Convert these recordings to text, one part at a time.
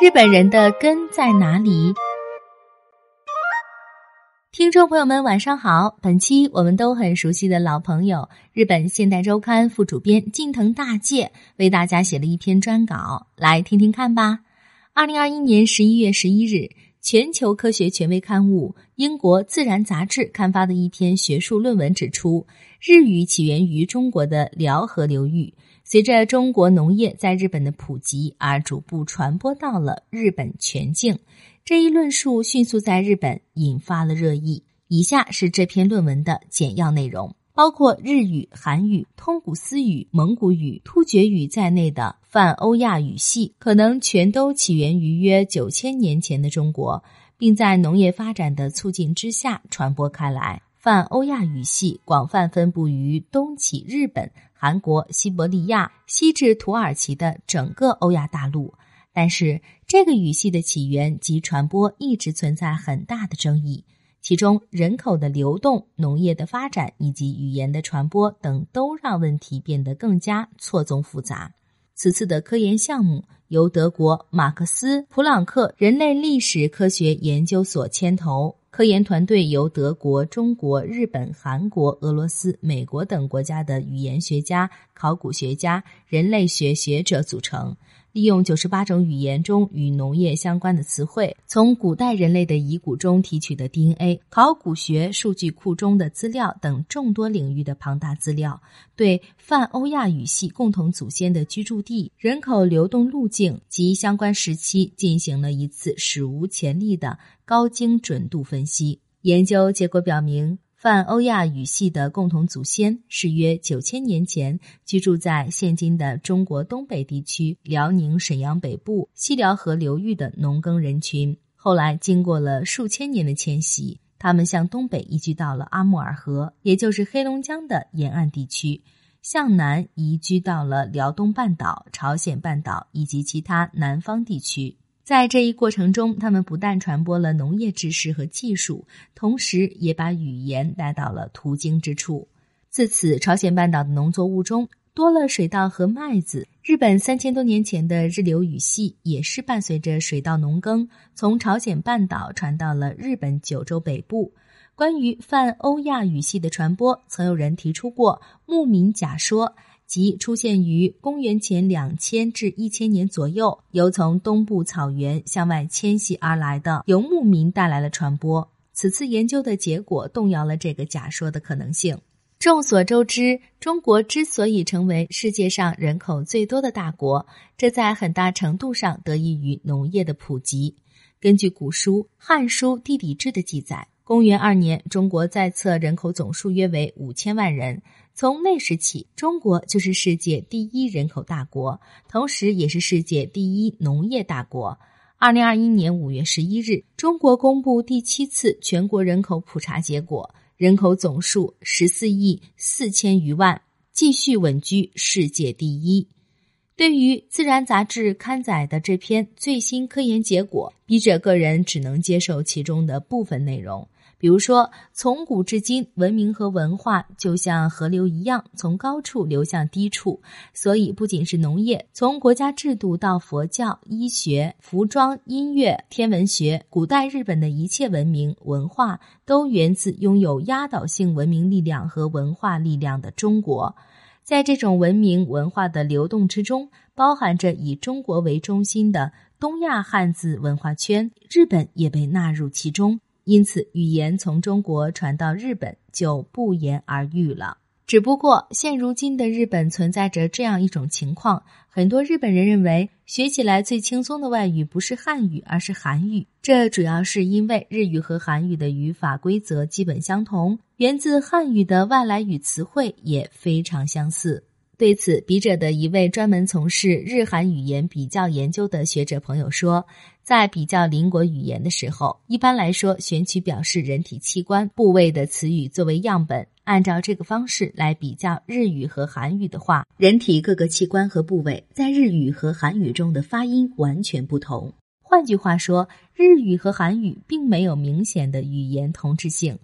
日本人的根在哪里？听众朋友们，晚上好！本期我们都很熟悉的老朋友，日本现代周刊副主编近藤大介为大家写了一篇专稿，来听听看吧。二零二一年十一月十一日，全球科学权威刊物《英国自然》杂志刊发的一篇学术论文指出，日语起源于中国的辽河流域。随着中国农业在日本的普及而逐步传播到了日本全境，这一论述迅速在日本引发了热议。以下是这篇论文的简要内容：包括日语、韩语、通古斯语、蒙古语、突厥语在内的泛欧亚语系，可能全都起源于约九千年前的中国，并在农业发展的促进之下传播开来。泛欧亚语系广泛分布于东起日本。韩国、西伯利亚、西至土耳其的整个欧亚大陆，但是这个语系的起源及传播一直存在很大的争议。其中，人口的流动、农业的发展以及语言的传播等，都让问题变得更加错综复杂。此次的科研项目由德国马克思普朗克人类历史科学研究所牵头。科研团队由德国、中国、日本、韩国、俄罗斯、美国等国家的语言学家、考古学家、人类学学者组成。利用九十八种语言中与农业相关的词汇，从古代人类的遗骨中提取的 DNA、考古学数据库中的资料等众多领域的庞大资料，对泛欧亚语系共同祖先的居住地、人口流动路径及相关时期进行了一次史无前例的高精准度分析。研究结果表明。泛欧亚语系的共同祖先是约九千年前居住在现今的中国东北地区辽宁沈阳北部西辽河流域的农耕人群。后来经过了数千年的迁徙，他们向东北移居到了阿穆尔河，也就是黑龙江的沿岸地区；向南移居到了辽东半岛、朝鲜半岛以及其他南方地区。在这一过程中，他们不但传播了农业知识和技术，同时也把语言带到了途经之处。自此，朝鲜半岛的农作物中多了水稻和麦子。日本三千多年前的日流语系也是伴随着水稻农耕，从朝鲜半岛传到了日本九州北部。关于泛欧亚语系的传播，曾有人提出过牧民假说。即出现于公元前两千至一千年左右，由从东部草原向外迁徙而来的游牧民带来了传播。此次研究的结果动摇了这个假说的可能性。众所周知，中国之所以成为世界上人口最多的大国，这在很大程度上得益于农业的普及。根据古书《汉书·地理志》的记载，公元二年，中国在册人口总数约为五千万人。从那时起，中国就是世界第一人口大国，同时也是世界第一农业大国。二零二一年五月十一日，中国公布第七次全国人口普查结果，人口总数十四亿四千余万，继续稳居世界第一。对于《自然》杂志刊载的这篇最新科研结果，笔者个人只能接受其中的部分内容。比如说，从古至今，文明和文化就像河流一样，从高处流向低处。所以，不仅是农业，从国家制度到佛教、医学、服装、音乐、天文学，古代日本的一切文明文化都源自拥有压倒性文明力量和文化力量的中国。在这种文明文化的流动之中，包含着以中国为中心的东亚汉字文化圈，日本也被纳入其中。因此，语言从中国传到日本就不言而喻了。只不过，现如今的日本存在着这样一种情况：很多日本人认为，学起来最轻松的外语不是汉语，而是韩语。这主要是因为日语和韩语的语法规则基本相同，源自汉语的外来语词汇也非常相似。对此，笔者的一位专门从事日韩语言比较研究的学者朋友说，在比较邻国语言的时候，一般来说选取表示人体器官部位的词语作为样本，按照这个方式来比较日语和韩语的话，人体各个器官和部位在日语和韩语中的发音完全不同。换句话说，日语和韩语并没有明显的语言同质性。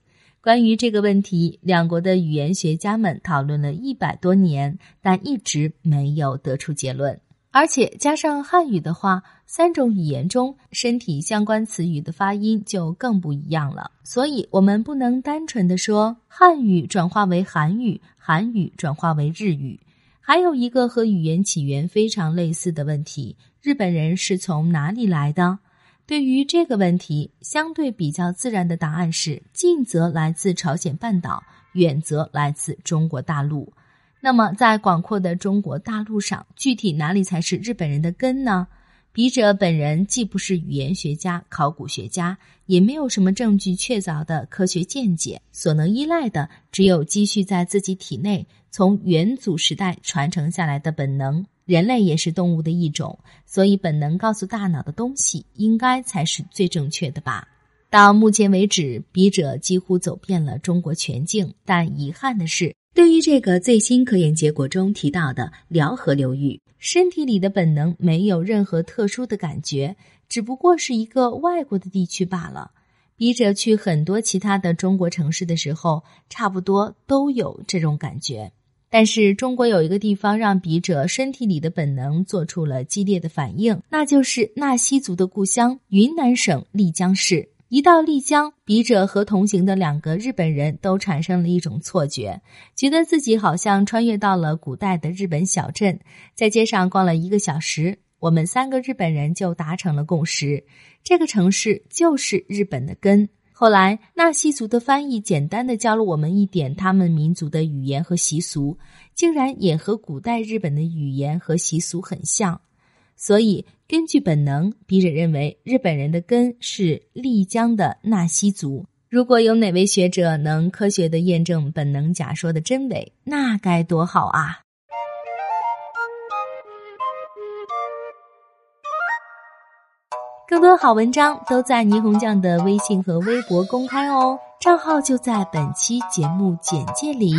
关于这个问题，两国的语言学家们讨论了一百多年，但一直没有得出结论。而且加上汉语的话，三种语言中身体相关词语的发音就更不一样了。所以，我们不能单纯的说汉语转化为韩语，韩语转化为日语。还有一个和语言起源非常类似的问题：日本人是从哪里来的？对于这个问题，相对比较自然的答案是：近则来自朝鲜半岛，远则来自中国大陆。那么，在广阔的中国大陆上，具体哪里才是日本人的根呢？笔者本人既不是语言学家、考古学家，也没有什么证据确凿的科学见解，所能依赖的只有积蓄在自己体内、从远祖时代传承下来的本能。人类也是动物的一种，所以本能告诉大脑的东西，应该才是最正确的吧。到目前为止，笔者几乎走遍了中国全境，但遗憾的是。对于这个最新科研结果中提到的辽河流域，身体里的本能没有任何特殊的感觉，只不过是一个外国的地区罢了。笔者去很多其他的中国城市的时候，差不多都有这种感觉。但是中国有一个地方让笔者身体里的本能做出了激烈的反应，那就是纳西族的故乡云南省丽江市。一到丽江，笔者和同行的两个日本人都产生了一种错觉，觉得自己好像穿越到了古代的日本小镇。在街上逛了一个小时，我们三个日本人就达成了共识：这个城市就是日本的根。后来，纳西族的翻译简单的教了我们一点他们民族的语言和习俗，竟然也和古代日本的语言和习俗很像。所以，根据本能，笔者认为日本人的根是丽江的纳西族。如果有哪位学者能科学的验证本能假说的真伪，那该多好啊！更多好文章都在霓虹酱的微信和微博公开哦，账号就在本期节目简介里。